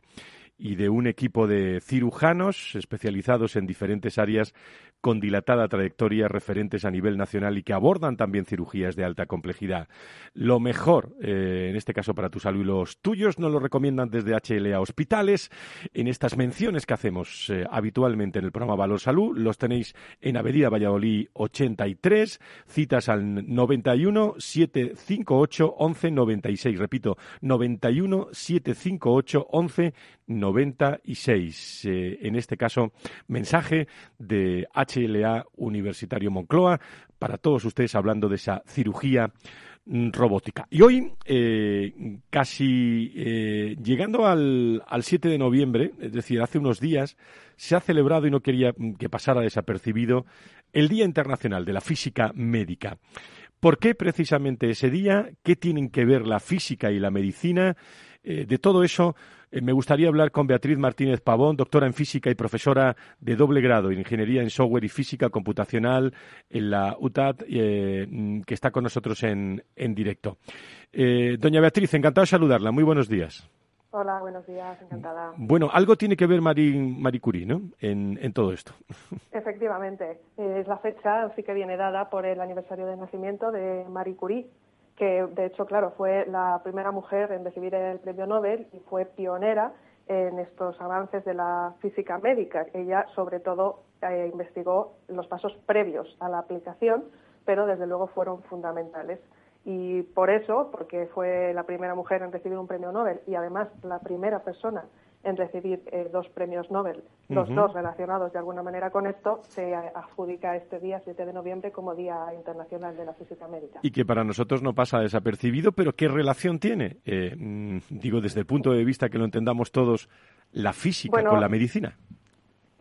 y de un equipo de cirujanos especializados en diferentes áreas con dilatada trayectoria referentes a nivel nacional y que abordan también cirugías de alta complejidad. Lo mejor, eh, en este caso para tu salud y los tuyos, nos lo recomiendan desde HLA Hospitales. En estas menciones que hacemos eh, habitualmente en el programa Valor Salud, los tenéis en Avenida Valladolid 83, citas al 91 758 11 96. Repito, 91 758 11 96. Eh, en este caso, mensaje de HLA Universitario Moncloa para todos ustedes hablando de esa cirugía mm, robótica. Y hoy, eh, casi eh, llegando al, al 7 de noviembre, es decir, hace unos días, se ha celebrado, y no quería mm, que pasara desapercibido, el Día Internacional de la Física Médica. ¿Por qué precisamente ese día? ¿Qué tienen que ver la física y la medicina? de todo eso eh, me gustaría hablar con Beatriz Martínez Pavón, doctora en física y profesora de doble grado en ingeniería en software y física computacional en la UTAD, eh, mm, que está con nosotros en, directo. Eh, doña Beatriz, encantado de saludarla. Muy buenos días. Hola, buenos días, encantada. Bueno, algo tiene que ver Marie, Curie, ¿no? En, en, todo esto. Efectivamente, es la fecha sí que viene dada por el aniversario de nacimiento de Marie Curie, que de hecho, claro, fue la primera mujer en recibir el premio Nobel y fue pionera en estos avances de la física médica. Ella, sobre todo, eh, investigó los pasos previos a la aplicación, pero desde luego fueron fundamentales. Y por eso, porque fue la primera mujer en recibir un premio Nobel y además la primera persona en recibir eh, dos premios Nobel, los dos relacionados de alguna manera con esto, se adjudica este día 7 de noviembre como Día Internacional de la Física Médica. Y que para nosotros no pasa desapercibido, pero ¿qué relación tiene? Eh, mm, digo, desde el punto de vista que lo entendamos todos, la física con la medicina.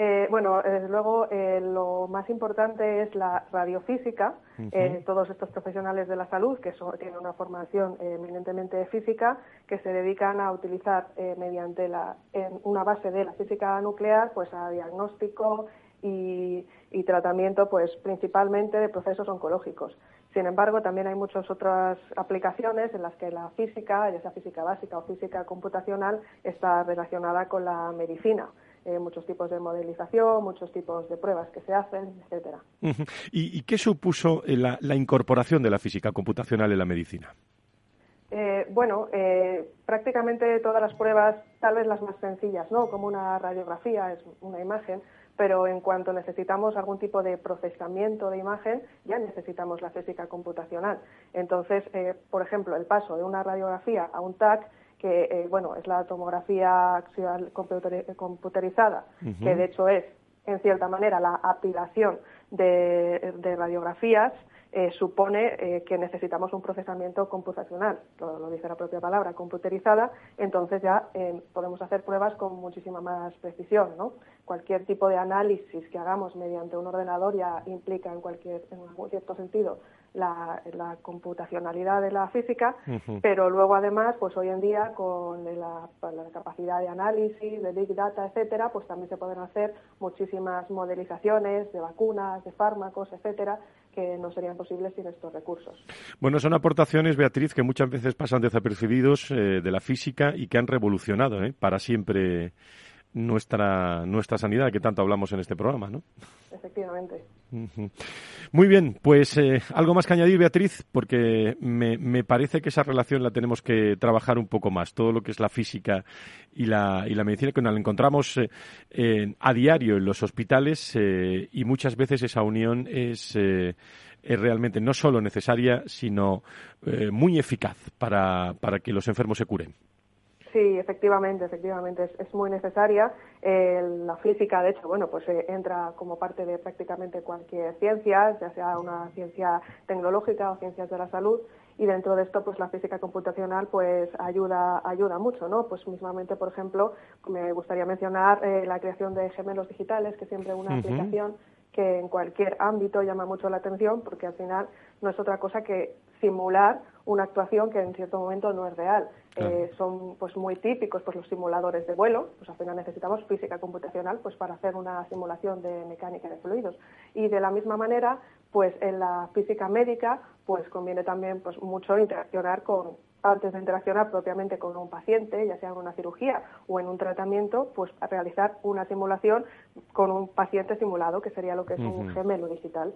Eh, bueno, desde luego eh, lo más importante es la radiofísica. Eh, todos estos profesionales de la salud que tienen una formación eminentemente física, que se dedican a utilizar mediante la, una base de la física nuclear, pues a diagnóstico y, y, tratamiento, pues principalmente de procesos oncológicos. Sin embargo, también hay muchas otras aplicaciones en las que la física, ya sea física básica o física computacional, está relacionada con la medicina. Eh, muchos tipos de modelización, muchos tipos de pruebas que se hacen, etcétera. ¿Y, qué supuso eh, la, incorporación de la física computacional en la medicina? Eh, bueno, prácticamente todas las pruebas, tal vez las más sencillas, ¿no? Como una radiografía, es una imagen, pero en cuanto necesitamos algún tipo de procesamiento de imagen, ya necesitamos la física computacional. Entonces, por ejemplo, el paso de una radiografía a un TAC que eh, bueno es la tomografía axial computerizada, que de hecho es en cierta manera la apilación de, radiografías, eh, supone eh, que necesitamos un procesamiento computacional, lo, lo, dice la propia palabra, computerizada, entonces ya podemos hacer pruebas con muchísima más precisión. ¿no? Cualquier tipo de análisis que hagamos mediante un ordenador ya implica en cualquier, en cierto sentido, la, computacionalidad de la física, pero luego además, pues hoy en día con la, capacidad de análisis, de big data, etcétera, pues también se pueden hacer muchísimas modelizaciones de vacunas, de fármacos, etcétera, que no serían posibles sin estos recursos. Bueno, son aportaciones, Beatriz, que muchas veces pasan desapercibidos eh, de la física y que han revolucionado ¿eh? para siempre nuestra, nuestra sanidad, que tanto hablamos en este programa, ¿no? Efectivamente. Muy bien, pues eh, algo más que añadir, Beatriz, porque me, me, parece que esa relación la tenemos que trabajar un poco más, todo lo que es la física y la, y la medicina, que nos la encontramos eh, a diario en los hospitales eh, y muchas veces esa unión es, es realmente no solo necesaria, sino muy eficaz para, para que los enfermos se curen. Sí, efectivamente, efectivamente, es, muy necesaria. la física, de hecho, bueno, pues eh, entra como parte de prácticamente cualquier ciencia, ya sea una ciencia tecnológica o ciencias de la salud, y dentro de esto, pues la física computacional, pues ayuda, ayuda mucho, ¿no? Pues mismamente, por ejemplo, me gustaría mencionar eh, la creación de gemelos digitales, que siempre es una aplicación que en cualquier ámbito llama mucho la atención, porque al final no es otra cosa que simular una actuación que en cierto momento no es real. Eh, son pues muy típicos pues los simuladores de vuelo, pues al final necesitamos física computacional pues para hacer una simulación de mecánica de fluidos. Y de la misma manera, pues en la física médica pues conviene también pues mucho interaccionar con antes de interaccionar propiamente con un paciente, ya sea en una cirugía o en un tratamiento, pues a realizar una simulación con un paciente simulado, que sería lo que es un gemelo digital.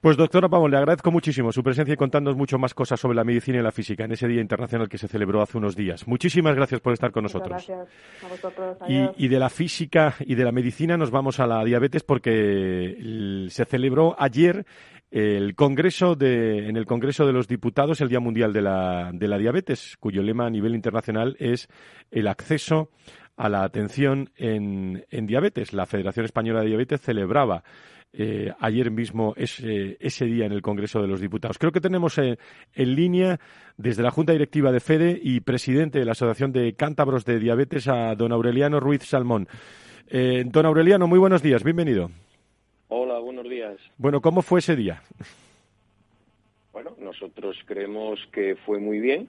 Pues doctora Pavón, le agradezco muchísimo su presencia y contándonos mucho más cosas sobre la medicina y la física en ese Día Internacional que se celebró hace unos días. Muchísimas gracias por estar con nosotros. gracias a vosotros. Y, de la física y de la medicina nos vamos a la diabetes porque se celebró ayer el Congreso de, en el Congreso de los Diputados el Día Mundial de la, de la Diabetes, cuyo lema a nivel internacional es el acceso a la atención en, en diabetes. La Federación Española de Diabetes celebraba eh, ayer mismo ese, ese, día en el Congreso de los Diputados. Creo que tenemos eh, en línea desde la Junta Directiva de FEDE y presidente de la Asociación de Cántabros de Diabetes a don Aureliano Ruiz Salmón. Eh, don Aureliano, muy buenos días, bienvenido. Hola, buenos. Bueno, ¿cómo fue ese día? Bueno, nosotros creemos que fue muy bien.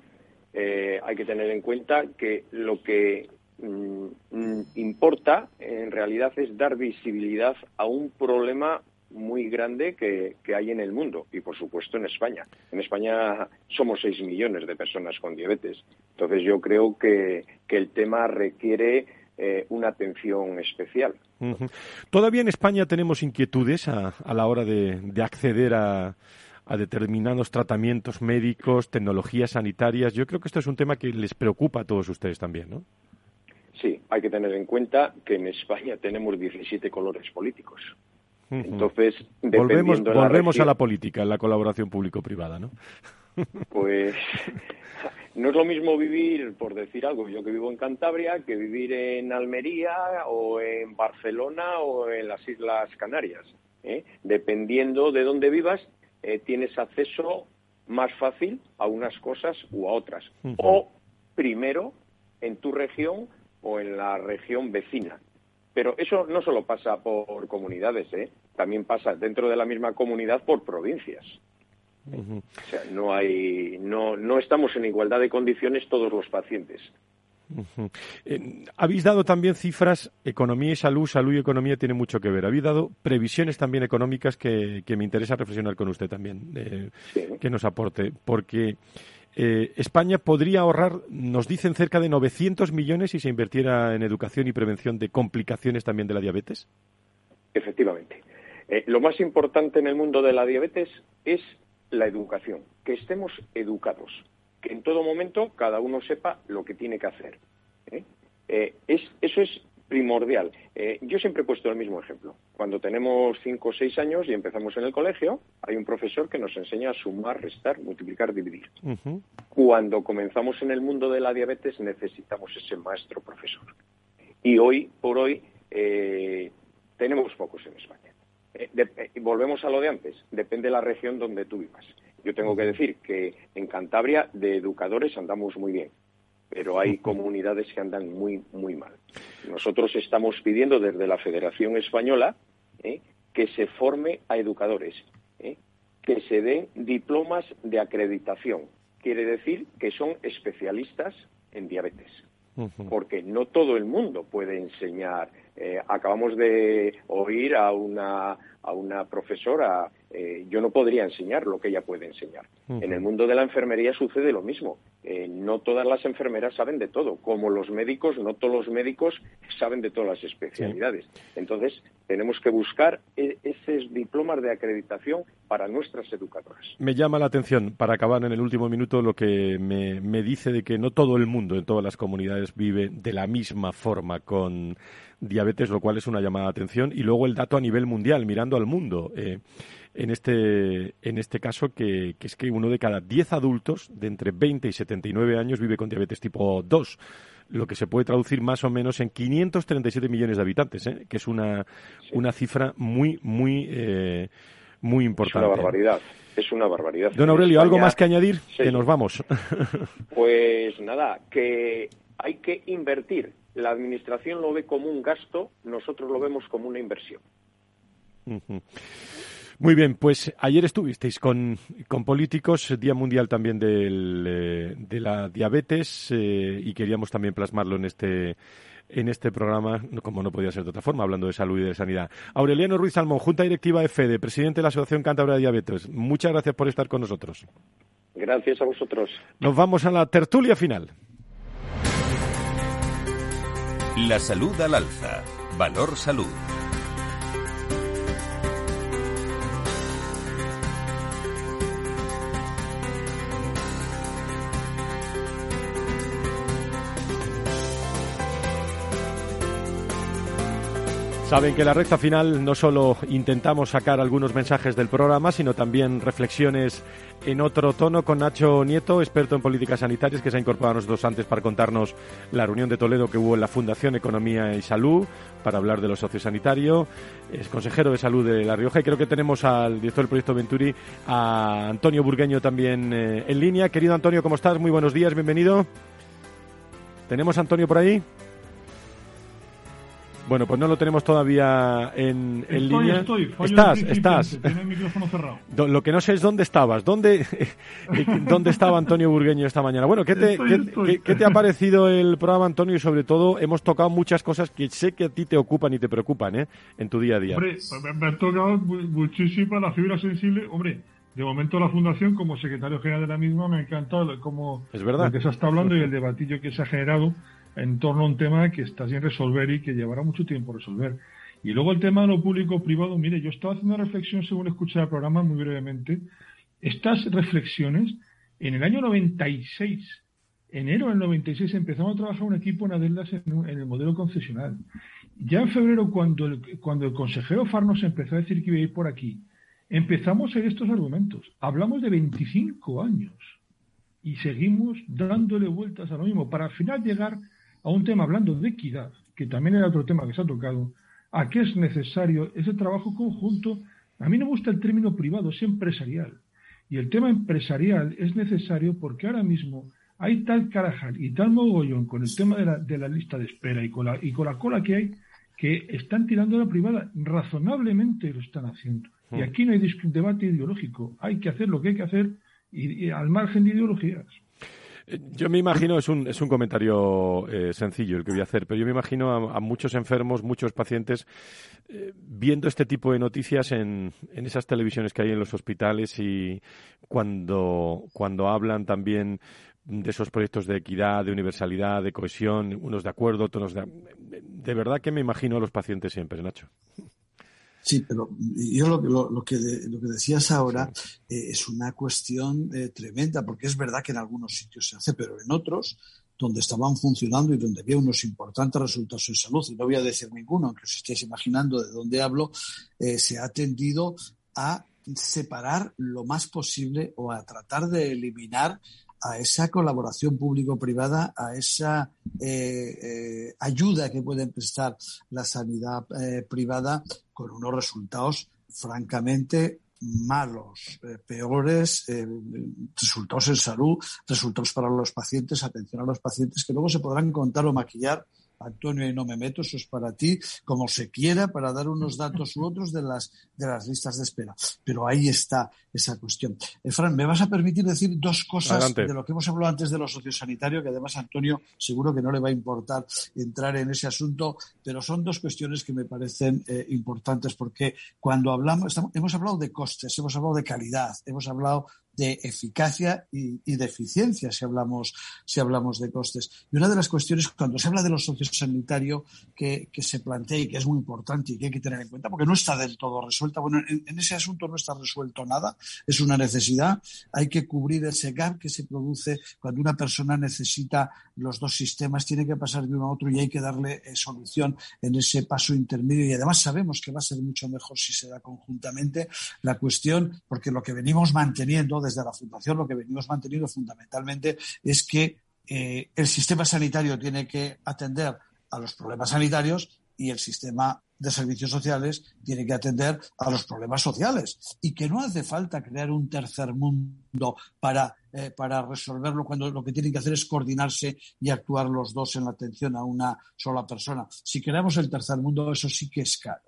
Eh, hay que tener en cuenta que lo que mm, mm, importa en realidad es dar visibilidad a un problema muy grande que, hay en el mundo y, por supuesto, en España. En España somos 6 millones de personas con diabetes. Entonces, yo creo que, que el tema requiere eh, una atención especial. Todavía en España tenemos inquietudes a, la hora de, acceder a, determinados tratamientos médicos, tecnologías sanitarias. Yo creo que esto es un tema que les preocupa a todos ustedes también, ¿no? Sí, hay que tener en cuenta que en España tenemos 17 colores políticos. Entonces, volvemos, volvemos a la política, en la colaboración público-privada, ¿no? Pues no es lo mismo vivir, por decir algo, yo que vivo en Cantabria, que vivir en Almería o en Barcelona o en las Islas Canarias. ¿eh? Dependiendo de dónde vivas, eh, tienes acceso más fácil a unas cosas u a otras. O primero en tu región o en la región vecina. Pero eso no solo pasa por comunidades, ¿eh? también pasa dentro de la misma comunidad por provincias. O sea, no hay, no, no estamos en igualdad de condiciones todos los pacientes. Eh, habéis dado también cifras, economía y salud, salud y economía tienen mucho que ver. Habéis dado previsiones también económicas que, me interesa reflexionar con usted también, eh, que nos aporte, porque eh, España podría ahorrar, nos dicen, cerca de 900 millones si se invirtiera en educación y prevención de complicaciones también de la diabetes. Efectivamente. lo más importante en el mundo de la diabetes es la educación, que estemos educados, que en todo momento cada uno sepa lo que tiene que hacer. ¿eh? Eh, es, eso es primordial. Eh, yo siempre he puesto el mismo ejemplo. Cuando tenemos cinco o seis años y empezamos en el colegio, hay un profesor que nos enseña a sumar, restar, multiplicar, dividir. Cuando comenzamos en el mundo de la diabetes necesitamos ese maestro profesor. Y hoy por hoy tenemos pocos en España. Eh, eh, volvemos a lo de antes, depende de la región donde tú vivas. Yo tengo que decir que en Cantabria de educadores andamos muy bien, pero hay comunidades que andan muy, muy mal. Nosotros estamos pidiendo desde la Federación Española eh, que se forme a educadores, que se den diplomas de acreditación. Quiere decir que son especialistas en diabetes, porque no todo el mundo puede enseñar eh, acabamos de oír a una, a una profesora, eh, yo no podría enseñar lo que ella puede enseñar. En el mundo de la enfermería sucede lo mismo. Eh, no todas las enfermeras saben de todo, como los médicos, no todos los médicos saben de todas las especialidades. Entonces, tenemos que buscar e, esos diplomas de acreditación para nuestras educadoras. Me llama la atención, para acabar en el último minuto, lo que me, me dice de que no todo el mundo, en todas las comunidades, vive de la misma forma con diabetes, lo cual es una llamada de atención. Y luego el dato a nivel mundial, mirando al mundo. Eh, en, este, en este caso, que, es que uno de cada 10 adultos de entre 20 y 79 años vive con diabetes tipo 2 lo que se puede traducir más o menos en 537 millones de habitantes, ¿eh? que es una, una cifra muy, muy, eh, muy importante. Es una barbaridad. Es una barbaridad. Don Aurelio, ¿algo más que añadir? Que nos vamos. Pues nada, que hay que invertir la Administración lo ve como un gasto, nosotros lo vemos como una inversión. Muy bien, pues ayer estuvisteis con, políticos, Día Mundial también eh, de la Diabetes, eh, y queríamos también plasmarlo en este en este programa, como no podía ser de otra forma, hablando de salud y de sanidad. Aureliano Ruiz Salmón, Junta Directiva de FEDE, presidente de la Asociación Cántabra de Diabetes. Muchas gracias por estar con nosotros. Gracias a vosotros. Nos vamos a la tertulia final. La salud al alza. Valor salud. Saben que en la recta final no solo intentamos sacar algunos mensajes del programa, sino también reflexiones en otro tono con Nacho Nieto, experto en políticas sanitarias, que se ha incorporado a nosotros antes para contarnos la reunión de Toledo que hubo en la Fundación Economía y Salud, para hablar de lo sociosanitario. Es consejero de salud de La Rioja y creo que tenemos al director del proyecto Venturi, a Antonio Burgueño también eh, en línea. Querido Antonio, ¿cómo estás? Muy buenos días, bienvenido. ¿Tenemos a Antonio por ahí? Bueno, pues no lo tenemos todavía en, en línea. Estoy, estás, estás. Tiene el micrófono cerrado. Lo que no sé es dónde estabas. ¿Dónde, dónde estaba Antonio Burgueño esta mañana? Bueno, ¿qué te, Estoy, ¿qué, estoy. qué te ha parecido el programa, Antonio? Y sobre todo, hemos tocado muchas cosas que sé que a ti te ocupan y te preocupan ¿eh? en tu día a día. Hombre, me, ha tocado mu- muchísimo la fibra sensible. Hombre, de momento la Fundación, como secretario general de la misma, me ha encantado como Es verdad. lo que se está hablando y el debatillo que se ha generado en torno a un tema que está sin resolver y que llevará mucho tiempo resolver. Y luego el tema de lo público-privado, mire, yo estaba haciendo una reflexión según escuché el programa muy brevemente. Estas reflexiones, en el año 96, enero del 96, empezamos a trabajar un equipo en Adelas en, en el modelo concesional. Ya en febrero, cuando el, cuando el consejero Farnos empezó a decir que iba a ir por aquí, empezamos a ver estos argumentos. Hablamos de 25 años y seguimos dándole vueltas a lo mismo para al final llegar a un tema hablando de equidad, que también era otro tema que se ha tocado, a qué es necesario ese trabajo conjunto. A mí no me gusta el término privado, es empresarial. Y el tema empresarial es necesario porque ahora mismo hay tal carajal y tal mogollón con el tema de la, de la lista de espera y con, la, y con la cola que hay que están tirando a la privada. Razonablemente lo están haciendo. Y aquí no hay debate ideológico. Hay que hacer lo que hay que hacer y, y al margen de ideologías. Yo me imagino, es un, es un comentario eh, sencillo el que voy a hacer, pero yo me imagino a, muchos enfermos, muchos pacientes, eh, viendo este tipo de noticias en, en esas televisiones que hay en los hospitales y cuando, cuando hablan también de esos proyectos de equidad, de universalidad, de cohesión, unos de acuerdo, otros de... De verdad que me imagino a los pacientes siempre, Nacho. Sí, pero yo lo, que- lo, lo que, lo que decías ahora eh, es una cuestión eh, tremenda, porque es verdad que en algunos sitios se hace, pero en otros, donde estaban funcionando y donde había unos importantes resultados en salud, y no voy a decir ninguno, aunque os estéis imaginando de dónde hablo, eh, se ha tendido a separar lo más posible o a tratar de eliminar a esa colaboración público-privada, a esa eh, eh, ayuda que puede prestar la sanidad eh, privada con unos resultados francamente malos, peores, resultados en salud, resultados para los pacientes, atención a los pacientes que luego se podrán contar o maquillar. Antonio, y no me meto, eso es para ti, como se quiera, para dar unos datos u otros de las, de las listas de espera. Pero ahí está esa cuestión. Eh, Fran, ¿me vas a permitir decir dos cosas Adelante. de lo que hemos hablado antes de lo sociosanitario, que además Antonio seguro que no le va a importar entrar en ese asunto, pero son dos cuestiones que me parecen eh, importantes porque cuando hablamos, estamos- hemos hablado de costes, hemos hablado de calidad, hemos hablado de eficacia y, y de eficiencia si hablamos, si hablamos de costes. Y una de las cuestiones, cuando se habla de lo sociosanitario, que, que se plantea y que es muy importante y que hay que tener en cuenta, porque no está del todo resuelta, bueno, en, en ese asunto no está resuelto nada, es una necesidad, hay que cubrir ese gap que se produce cuando una persona necesita los dos sistemas, tiene que pasar de uno a otro y hay que darle eh, solución en ese paso intermedio y además sabemos que va a ser mucho mejor si se da conjuntamente la cuestión, porque lo que venimos manteniendo desde la Fundación, lo que venimos manteniendo fundamentalmente es que eh, el sistema sanitario tiene que atender a los problemas sanitarios y el sistema de servicios sociales tiene que atender a los problemas sociales y que no hace falta crear un tercer mundo para, eh, para resolverlo cuando lo que tienen que hacer es coordinarse y actuar los dos en la atención a una sola persona. Si creamos el tercer mundo, eso sí que es caro.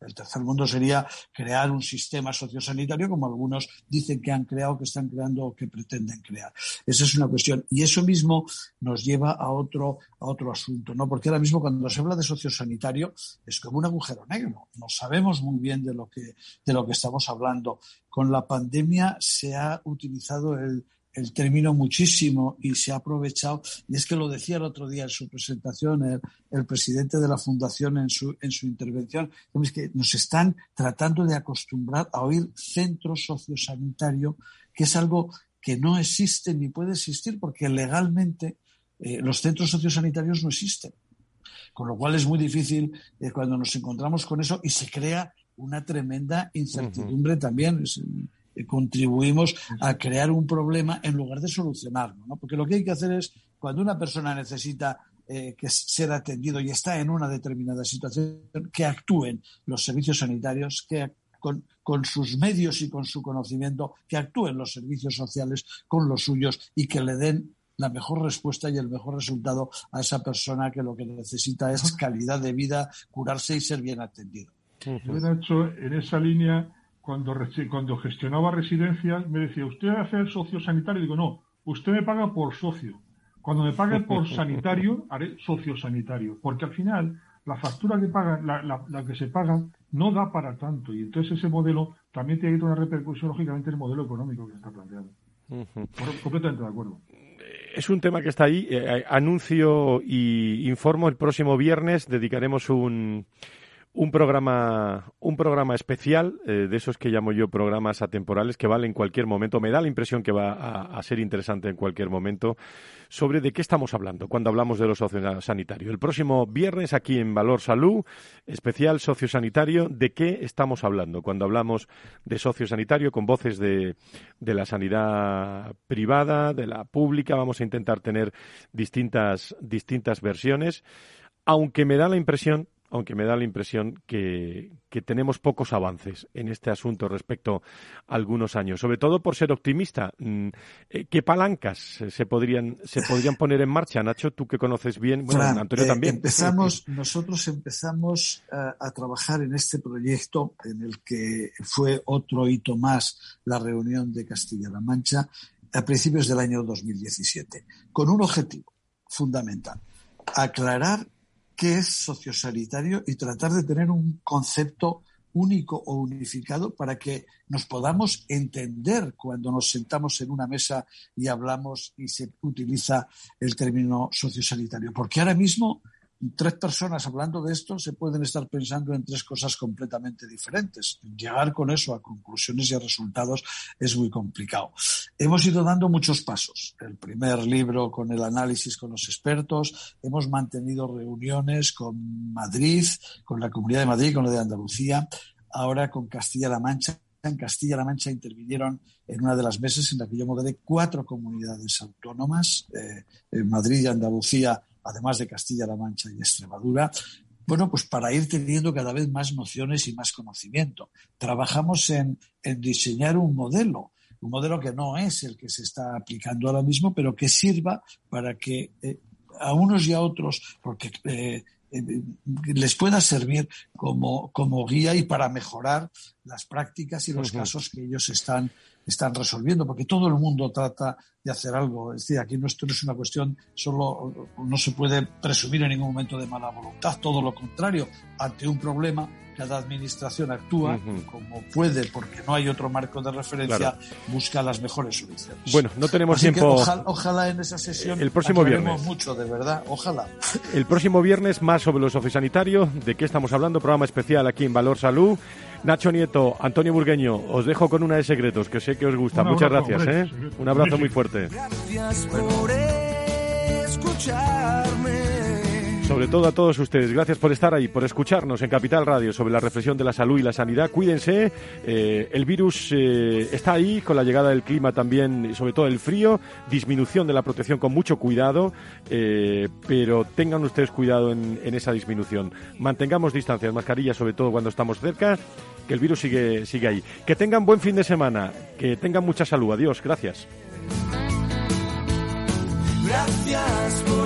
El tercer mundo sería crear un sistema sociosanitario como algunos dicen que han creado, que están creando o que pretenden crear. Esa es una cuestión. Y eso mismo nos lleva a otro, a otro asunto, ¿no? Porque ahora mismo cuando se habla de sociosanitario es como un agujero negro. No sabemos muy bien de lo que, de lo que estamos hablando. Con la pandemia se ha utilizado el, el término muchísimo y se ha aprovechado. Y es que lo decía el otro día en su presentación el, presidente de la Fundación en su, en su intervención, es que nos están tratando de acostumbrar a oír centro sociosanitario, que es algo que no existe ni puede existir porque legalmente eh, los centros sociosanitarios no existen. Con lo cual es muy difícil eh, cuando nos encontramos con eso y se crea una tremenda incertidumbre también. Contribuimos a crear un problema en lugar de solucionarlo. ¿no? Porque lo que hay que hacer es, cuando una persona necesita que ser atendido y está en una determinada situación, que actúen los servicios sanitarios, que con, con, sus medios y con su conocimiento, que actúen los servicios sociales con los suyos y que le den la mejor respuesta y el mejor resultado a esa persona que lo que necesita es calidad de vida, curarse y ser bien atendido. Yo, hecho, en esa línea, cuando, cuando gestionaba residencias, me decía, ¿usted hace el sociosanitario? Digo, no, usted me paga por socio. Cuando me pague por sanitario, haré sociosanitario. Porque al final, la factura que paga, la, la, que se paga, no da para tanto. Y entonces ese modelo también tiene una repercusión, lógicamente, en el modelo económico que se está planteando. Completamente de acuerdo es un tema que está ahí. Eh, eh, anuncio y informo el próximo viernes dedicaremos un, un programa, un programa especial, eh, de esos que llamo yo programas atemporales, que vale en cualquier momento, me da la impresión que va a, ser interesante en cualquier momento, sobre de qué estamos hablando cuando hablamos de lo sociosanitario. El próximo viernes aquí en Valor Salud, especial sociosanitario, ¿de qué estamos hablando cuando hablamos de sociosanitario con voces de, de la sanidad privada, de la pública? Vamos a intentar tener distintas, distintas versiones, aunque me da la impresión aunque me da la impresión que, tenemos pocos avances en este asunto respecto a algunos años, sobre todo por ser optimista. Mm, eh, ¿Qué palancas se podrían, se podrían poner en marcha, Nacho? Tú que conoces bien, bueno, Antonio eh, también. Empezamos, nosotros empezamos a, a, trabajar en este proyecto en el que fue otro hito más la reunión de Castilla-La Mancha a principios del año 2017, con un objetivo fundamental, aclarar qué es sociosanitario y tratar de tener un concepto único o unificado para que nos podamos entender cuando nos sentamos en una mesa y hablamos y se utiliza el término sociosanitario. Porque ahora mismo tres personas hablando de esto se pueden estar pensando en tres cosas completamente diferentes. Llegar con eso a conclusiones y a resultados es muy complicado. Hemos ido dando muchos pasos. El primer libro con el análisis con los expertos, hemos mantenido reuniones con Madrid, con la Comunidad de Madrid, con la de Andalucía, ahora con Castilla-La Mancha. En Castilla-La Mancha intervinieron en una de las mesas en la que yo moderé cuatro comunidades autónomas, eh, Madrid y Andalucía además de Castilla-La Mancha y Extremadura, bueno, pues para ir teniendo cada vez más nociones y más conocimiento. Trabajamos en, diseñar un modelo, un modelo que no es el que se está aplicando ahora mismo, pero que sirva para que eh, a unos y a otros, porque eh, eh, les pueda servir como, como guía y para mejorar las prácticas y los casos que ellos están están resolviendo, porque todo el mundo trata de hacer algo. Es decir, aquí no, esto no es una cuestión, solo no se puede presumir en ningún momento de mala voluntad, todo lo contrario, ante un problema cada administración actúa como puede, porque no hay otro marco de referencia, busca las mejores soluciones. Bueno, no tenemos tiempo. ojalá, en esa sesión el próximo viernes mucho, de verdad, ojalá. El próximo viernes más sobre los sociosanitarios, de qué estamos hablando, programa especial aquí en Valor Salud. Nacho Nieto, Antonio Burgueño, os dejo con una de secretos que sé que os gusta. Muchas gracias, ¿eh? Un abrazo muy fuerte. Gracias por escucharme. Sobre todo a todos ustedes, gracias por estar ahí, por escucharnos en Capital Radio sobre la reflexión de la salud y la sanidad. Cuídense, eh, el virus eh, está ahí con la llegada del clima también, sobre todo el frío, disminución de la protección con mucho cuidado, eh, pero tengan ustedes cuidado en, esa disminución. Mantengamos distancias, mascarillas, sobre todo cuando estamos cerca, que el virus sigue, sigue ahí. Que tengan buen fin de semana, que tengan mucha salud. Adiós, gracias. Gracias por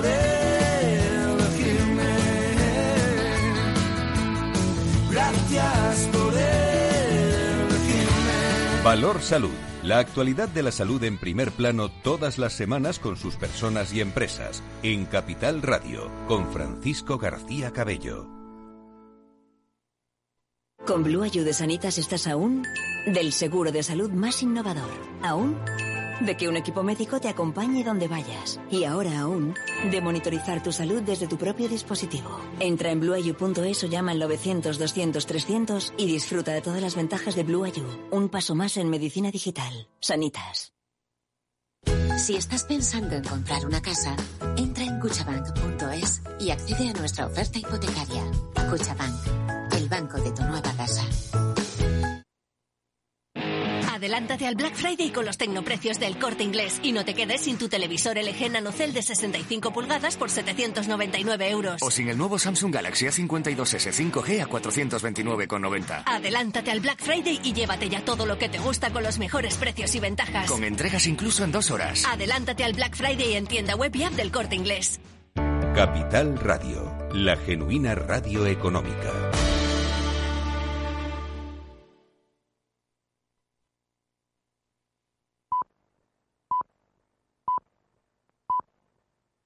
Valor Salud. La actualidad de la salud en primer plano todas las semanas con sus personas y empresas. En Capital Radio, con Francisco García Cabello. Con Blue Ayude Sanitas estás aún del seguro de salud más innovador. Aún de que un equipo médico te acompañe donde vayas. Y ahora aún, de monitorizar tu salud desde tu propio dispositivo. Entra en blueayu.es o llama al 900-200-300 y disfruta de todas las ventajas de Blue Un paso más en medicina digital. Sanitas. Si estás pensando en comprar una casa, entra en cuchabank.es y accede a nuestra oferta hipotecaria. Cuchabank, el banco de tu nueva casa. Adelántate al Black Friday con los tecnoprecios del corte inglés y no te quedes sin tu televisor LG NanoCell de 65 pulgadas por 799 euros. O sin el nuevo Samsung Galaxy A52s 5G a 429,90. Adelántate al Black Friday y llévate ya todo lo que te gusta con los mejores precios y ventajas. Con entregas incluso en dos horas. Adelántate al Black Friday en tienda web y app del corte inglés. Capital Radio, la genuina radio económica.